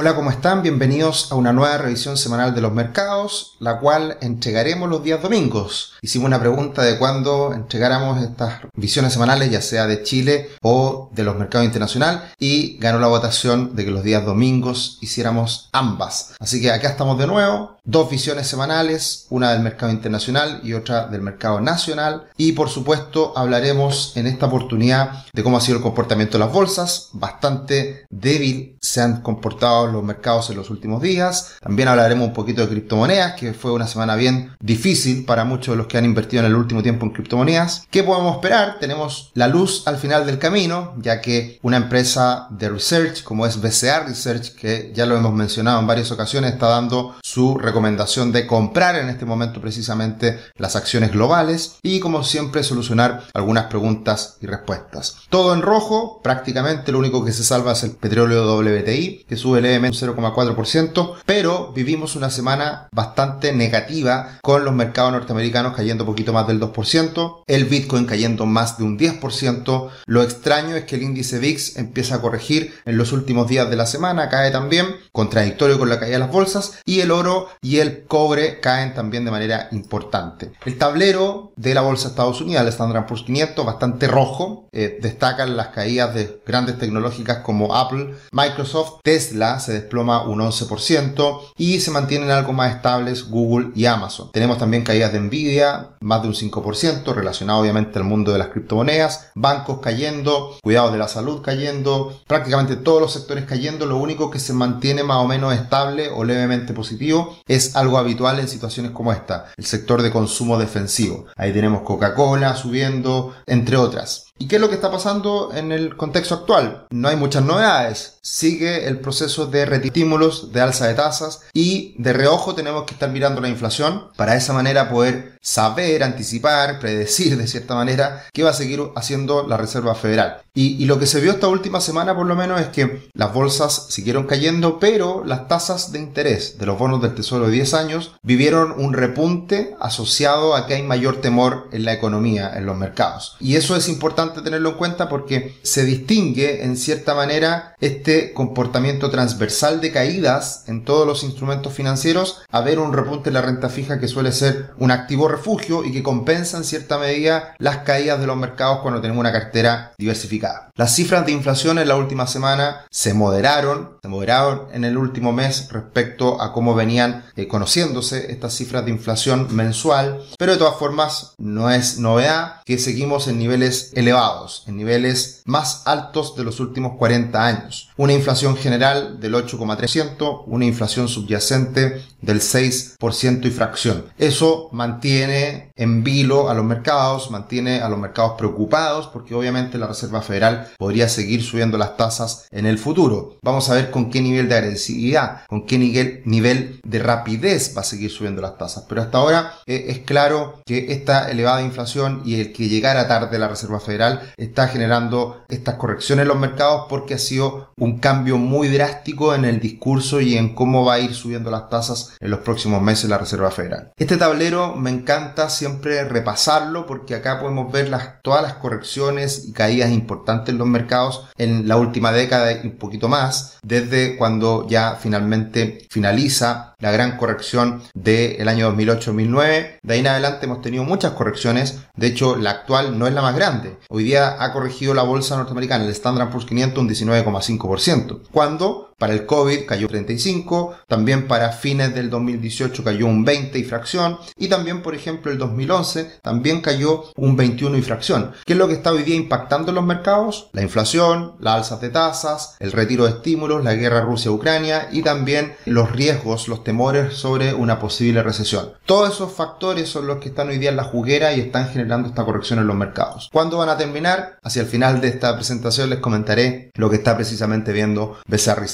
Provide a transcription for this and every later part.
Hola, ¿cómo están? Bienvenidos a una nueva revisión semanal de los mercados, la cual entregaremos los días domingos. Hicimos una pregunta de cuándo entregáramos estas visiones semanales, ya sea de Chile o de los mercados internacionales, y ganó la votación de que los días domingos hiciéramos ambas. Así que acá estamos de nuevo, dos visiones semanales, una del mercado internacional y otra del mercado nacional, y por supuesto hablaremos en esta oportunidad de cómo ha sido el comportamiento de las bolsas, bastante débil se han comportado los mercados en los últimos días. También hablaremos un poquito de criptomonedas, que fue una semana bien difícil para muchos de los que han invertido en el último tiempo en criptomonedas. ¿Qué podemos esperar? Tenemos la luz al final del camino, ya que una empresa de research como es BCA Research, que ya lo hemos mencionado en varias ocasiones, está dando su recomendación de comprar en este momento precisamente las acciones globales y como siempre solucionar algunas preguntas y respuestas. Todo en rojo, prácticamente lo único que se salva es el petróleo WTI, que sube el un 0,4%, pero vivimos una semana bastante negativa con los mercados norteamericanos cayendo un poquito más del 2%, el Bitcoin cayendo más de un 10%. Lo extraño es que el índice VIX empieza a corregir en los últimos días de la semana, cae también, contradictorio con la caída de las bolsas, y el oro y el cobre caen también de manera importante. El tablero de la bolsa de Estados Unidos, el Standard Poor's 500, bastante rojo, eh, destacan las caídas de grandes tecnológicas como Apple, Microsoft, Tesla, se desploma un 11% y se mantienen algo más estables Google y Amazon. Tenemos también caídas de Nvidia, más de un 5%, relacionado obviamente al mundo de las criptomonedas, bancos cayendo, cuidados de la salud cayendo, prácticamente todos los sectores cayendo, lo único que se mantiene más o menos estable o levemente positivo es algo habitual en situaciones como esta, el sector de consumo defensivo. Ahí tenemos Coca-Cola subiendo, entre otras. ¿Y qué es lo que está pasando en el contexto actual? No hay muchas novedades. Sigue el proceso de retímulos, de alza de tasas y de reojo tenemos que estar mirando la inflación para de esa manera poder saber, anticipar, predecir de cierta manera qué va a seguir haciendo la Reserva Federal. Y, lo que se vio esta última semana por lo menos es que las bolsas siguieron cayendo, pero las tasas de interés de los bonos del Tesoro de 10 años vivieron un repunte asociado a que hay mayor temor en la economía, en los mercados. Y eso es importante tenerlo en cuenta porque se distingue en cierta manera este comportamiento transversal de caídas en todos los instrumentos financieros a ver un repunte en la renta fija que suele ser un activo refugio y que compensa en cierta medida las caídas de los mercados cuando tenemos una cartera diversificada. Las cifras de inflación en la última semana se moderaron, se moderaron en el último mes respecto a cómo venían eh, conociéndose estas cifras de inflación mensual, pero de todas formas no es novedad que seguimos en niveles elevados, en niveles más altos de los últimos 40 años. Una inflación general del 8,3%, una inflación subyacente del 6% y fracción. Eso mantiene en vilo a los mercados, mantiene a los mercados preocupados porque obviamente la Reserva Federal podría seguir subiendo las tasas en el futuro. Vamos a ver con qué nivel de agresividad, con qué nivel, de rapidez va a seguir subiendo las tasas. Pero hasta ahora eh, es claro que esta elevada inflación y el que llegara tarde la Reserva Federal está generando estas correcciones en los mercados porque ha sido un cambio muy drástico en el discurso y en cómo va a ir subiendo las tasas en los próximos meses la Reserva Federal. Este tablero me encanta siempre repasarlo porque acá podemos ver todas las correcciones y caídas importantes en los mercados en la última década y un poquito más, desde cuando ya finalmente finaliza la gran corrección del año 2008-2009. De ahí en adelante hemos tenido muchas correcciones, de hecho la actual no es la más grande. Día ha corregido la bolsa norteamericana, el Standard Poor's 500 un 19,5%, cuando para el COVID cayó 35, también para fines del 2018 cayó un 20 y fracción, y también por ejemplo el 2011 también cayó un 21 y fracción. ¿Qué es lo que está hoy día impactando en los mercados? La inflación, las alzas de tasas, el retiro de estímulos, la guerra Rusia-Ucrania y también los riesgos, los temores sobre una posible recesión. Todos esos factores son los que están hoy día en la juguera y están generando esta corrección en los mercados. ¿Cuándo van a terminar? Hacia el final de esta presentación les comentaré lo que está precisamente viendo BCR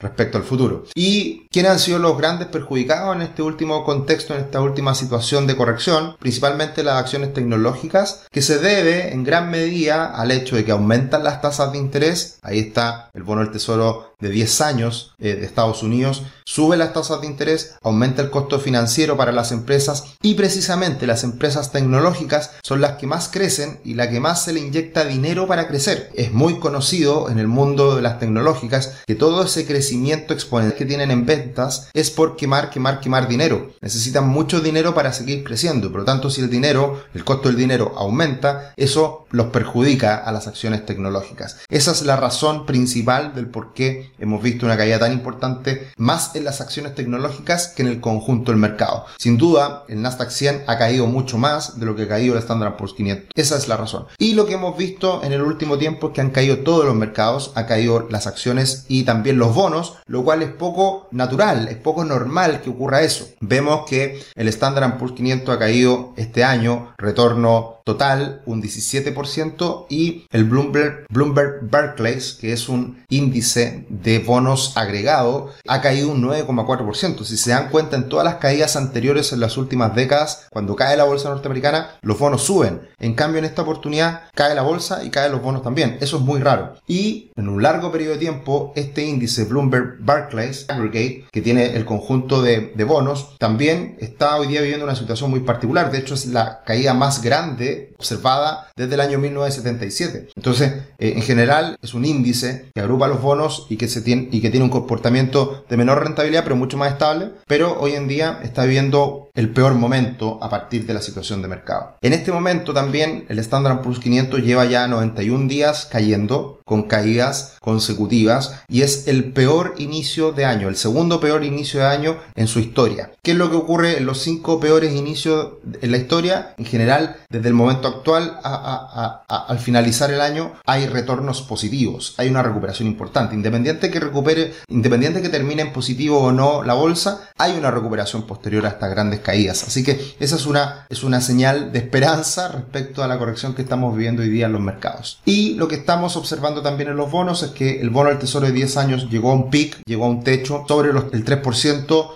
Respecto al futuro. ¿Y quiénes han sido los grandes perjudicados en este último contexto, en esta última situación de corrección? Principalmente las acciones tecnológicas, que se debe en gran medida al hecho de que aumentan las tasas de interés. Ahí está el bono del tesoro de 10 años eh, de Estados Unidos, sube las tasas de interés, aumenta el costo financiero para las empresas y precisamente las empresas tecnológicas son las que más crecen y la que más se le inyecta dinero para crecer. Es muy conocido en el mundo de las tecnológicas que todo ese crecimiento exponencial que tienen en ventas es por quemar, quemar, quemar dinero. Necesitan mucho dinero para seguir creciendo. Por lo tanto, si el dinero, el costo del dinero aumenta, eso los perjudica a las acciones tecnológicas. Esa es la razón principal del por qué hemos visto una caída tan importante más en las acciones tecnológicas que en el conjunto del mercado. Sin duda, el Nasdaq 100 ha caído mucho más de lo que ha caído el Standard Poor's 500. Esa es la razón. Y lo que hemos visto en el último tiempo es que han caído todos los mercados, ha caído las acciones y también los bonos, lo cual es poco natural, es poco normal que ocurra eso. Vemos que el Standard Poor's 500 ha caído este año, retorno total un 17% y el Bloomberg, Bloomberg Barclays, que es un índice de bonos agregado, ha caído un 9,4%. Si se dan cuenta en todas las caídas anteriores en las últimas décadas, cuando cae la bolsa norteamericana, los bonos suben. En cambio, en esta oportunidad cae la bolsa y caen los bonos también. Eso es muy raro. Y en un largo periodo de tiempo, este índice Bloomberg Barclays Aggregate, que tiene el conjunto de, de bonos, también está hoy día viviendo una situación muy particular. De hecho, es la caída más grande observada desde el año 1977. Entonces, eh, en general, es un índice que agrupa los bonos y que, tiene, y que tiene un comportamiento de menor rentabilidad, pero mucho más estable. Pero hoy en día está viviendo el peor momento a partir de la situación de mercado. En este momento también el Standard Poor's 500 lleva ya 91 días cayendo con caídas consecutivas y es el peor inicio de año, el segundo peor inicio de año en su historia. ¿Qué es lo que ocurre en los cinco peores inicios en la historia? En general, desde el momento actual al finalizar el año hay retornos positivos, hay una recuperación importante. Independiente que recupere, independiente que termine en positivo o no la bolsa, hay una recuperación posterior a estas grandes caídas. Así que esa es una, es una señal de esperanza respecto a la corrección que estamos viviendo hoy día en los mercados. Y lo que estamos observando también en los bonos es que el bono del tesoro de 10 años llegó a un pic, llegó a un techo sobre el 3%,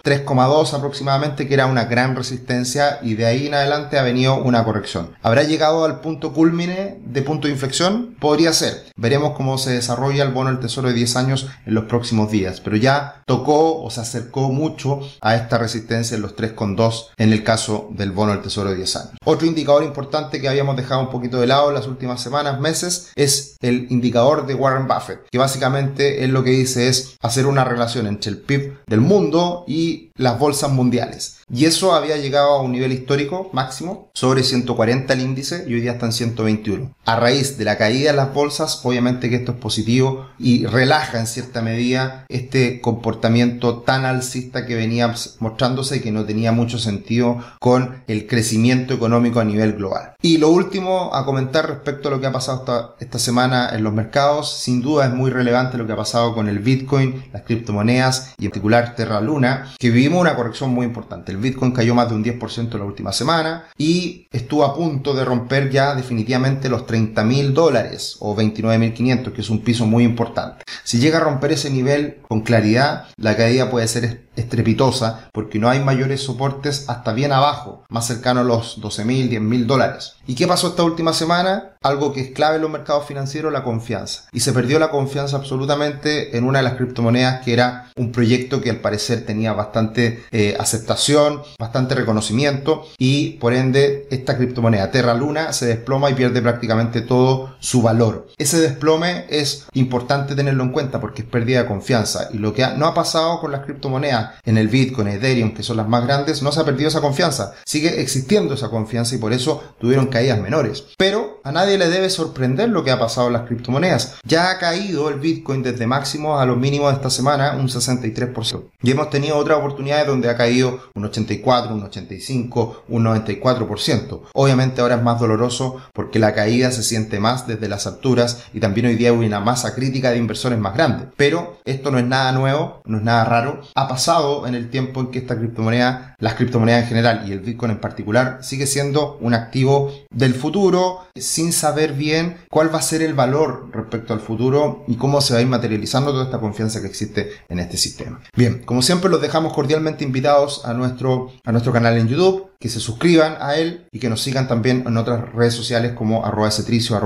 3,2 aproximadamente, que era una gran resistencia y de ahí en adelante ha venido una corrección. ¿Habrá llegado al punto culmine de punto de inflexión? Podría ser. Veremos cómo se desarrolla el bono del tesoro de 10 años en los próximos días, pero ya tocó o se acercó mucho a esta resistencia en los 3,2 en el caso del bono del tesoro de 10 años. Otro indicador importante que habíamos dejado un poquito de lado en las últimas semanas, meses, es el indicador de Warren Buffett, que básicamente es lo que dice es hacer una relación entre el PIB del mundo y las bolsas mundiales. Y eso había llegado a un nivel histórico máximo sobre 140 el índice y hoy día está en 121. A raíz de la caída de las bolsas, obviamente que esto es positivo y relaja en cierta medida este comportamiento tan alcista que venía mostrándose y que no tenía mucho sentido con el crecimiento económico a nivel global. Y lo último a comentar respecto a lo que ha pasado esta, esta semana en los mercados, sin duda es muy relevante lo que ha pasado con el Bitcoin, las criptomonedas y en particular Terra Luna, que vivimos una corrección muy importante. El Bitcoin cayó más de un 10% en la última semana y estuvo a punto de romper ya definitivamente los 30 mil dólares o 29.500, que es un piso muy importante. Si llega a romper ese nivel con claridad, la caída puede ser estrepitosa porque no hay mayores soportes hasta bien abajo, más cercano a los 12 mil, 10 mil dólares. ¿Y qué pasó esta última semana? Algo que es clave en los mercados financieros, la confianza. Y se perdió la confianza absolutamente en una de las criptomonedas que era un proyecto que al parecer tenía bastante eh, aceptación, bastante reconocimiento y por ende esta criptomoneda Terra Luna se desploma y pierde prácticamente todo su valor. Ese desplome es importante tenerlo en cuenta porque es pérdida de confianza y lo que no ha pasado con las criptomonedas en el Bitcoin, Ethereum, que son las más grandes, no se ha perdido esa confianza. Sigue existiendo esa confianza y por eso tuvieron caídas menores. Pero a nadie le debe sorprender lo que ha pasado en las criptomonedas. Ya ha caído el Bitcoin desde máximos a los mínimos de esta semana un 63%. Y hemos tenido otras oportunidades donde ha caído un 84, un 85, un 94%. Obviamente ahora es más doloroso porque la caída se siente más desde las alturas y también hoy día hay una masa crítica de inversores más grande. Pero esto no es nada nuevo, no es nada raro. Ha pasado en el tiempo en que esta criptomoneda, las criptomonedas en general y el Bitcoin en particular, sigue siendo un activo del futuro sin saber bien cuál va a ser el valor respecto al futuro y cómo se va a ir materializando toda esta confianza que existe en este sistema. Bien, como siempre los dejamos cordialmente invitados a nuestro, a nuestro canal en YouTube que se suscriban a él y que nos sigan también en otras redes sociales como arroba cetricio,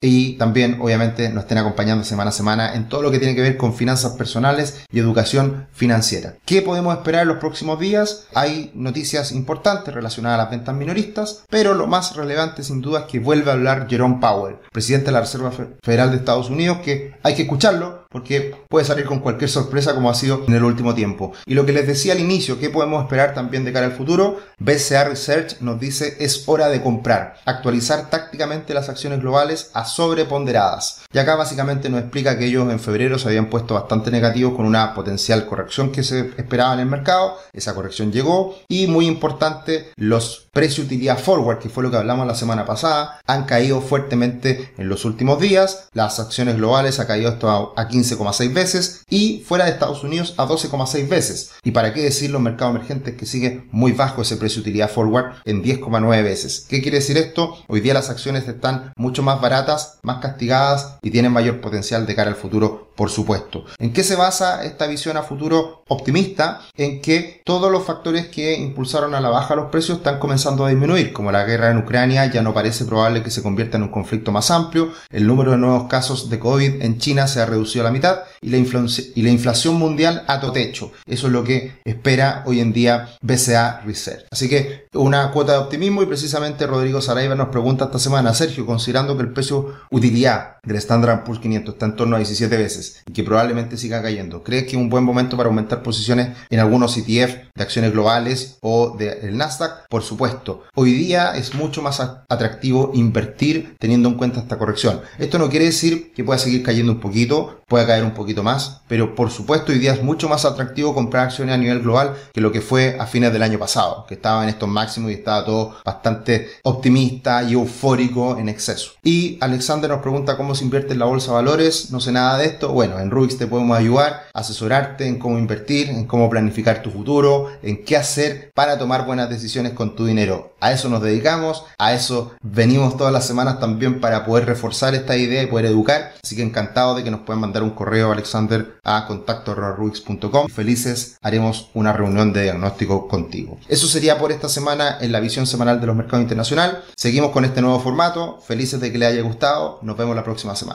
y también obviamente nos estén acompañando semana a semana en todo lo que tiene que ver con finanzas personales y educación financiera. ¿Qué podemos esperar en los próximos días? Hay noticias importantes relacionadas a las ventas minoristas, pero lo más relevante sin duda es que vuelve a hablar Jerome Powell, presidente de la Reserva Federal de Estados Unidos, que hay que escucharlo porque puede salir con cualquier sorpresa como ha sido en el último tiempo. Y lo que les decía al inicio, ¿qué podemos esperar también de cara al futuro? BCA Research nos dice es hora de comprar, actualizar tácticamente las acciones globales a sobreponderadas. Y acá básicamente nos explica que ellos en febrero se habían puesto bastante negativos con una potencial corrección que se esperaba en el mercado. Esa corrección llegó y muy importante, los precios utilidad forward, que fue lo que hablamos la semana pasada, han caído fuertemente en los últimos días. Las acciones globales ha caído esto a 15,6 veces y fuera de Estados Unidos a 12,6 veces. Y para qué decir los mercados emergentes que sigue muy bajo ese precio utilidad forward en 10,9 veces. ¿Qué quiere decir esto? Hoy día las acciones están mucho más baratas, más castigadas y tienen mayor potencial de cara al futuro, por supuesto. ¿En qué se basa esta visión a futuro optimista? En que todos los factores que impulsaron a la baja los precios están comenzando a disminuir, como la guerra en Ucrania ya no parece probable que se convierta en un conflicto más amplio, el número de nuevos casos de COVID en China se ha reducido a la mitad y la, y la inflación mundial a techo. Eso es lo que espera hoy en día BCA Research. Así que una cuota de optimismo y precisamente Rodrigo Saraiva nos pregunta esta semana, Sergio, considerando que el precio utilidad del Standard Poor's 500 está en torno a 17 veces y que probablemente siga cayendo, ¿crees que es un buen momento para aumentar posiciones en algunos ETF de acciones globales o del Nasdaq? Por supuesto, hoy día es mucho más atractivo invertir teniendo en cuenta esta corrección. Esto no quiere decir que pueda seguir cayendo un poquito, pueda caer un poquito más, pero por supuesto hoy día es mucho más atractivo comprar acciones a nivel global que lo que fue a fines del año pasado, que estaba en estos máximos y estaba todo bastante optimista y eufórico en exceso. Y Alexander nos pregunta cómo se invierte en la bolsa de valores, no sé nada de esto. Bueno, en Rubix te podemos ayudar, asesorarte en cómo invertir, en cómo planificar tu futuro, en qué hacer para tomar buenas decisiones con tu dinero. A eso nos dedicamos, a eso venimos todas las semanas también para poder reforzar esta idea y poder educar. Así que encantado de que nos puedan mandar un correo, Alexander, a contacto.rubix.com. Felices haremos una reunión de diagnóstico contigo. Eso sería por esta semana en la visión semanal de los mercados internacionales. Seguimos con este nuevo formato. Felices de que le haya gustado. Nos vemos la próxima semana.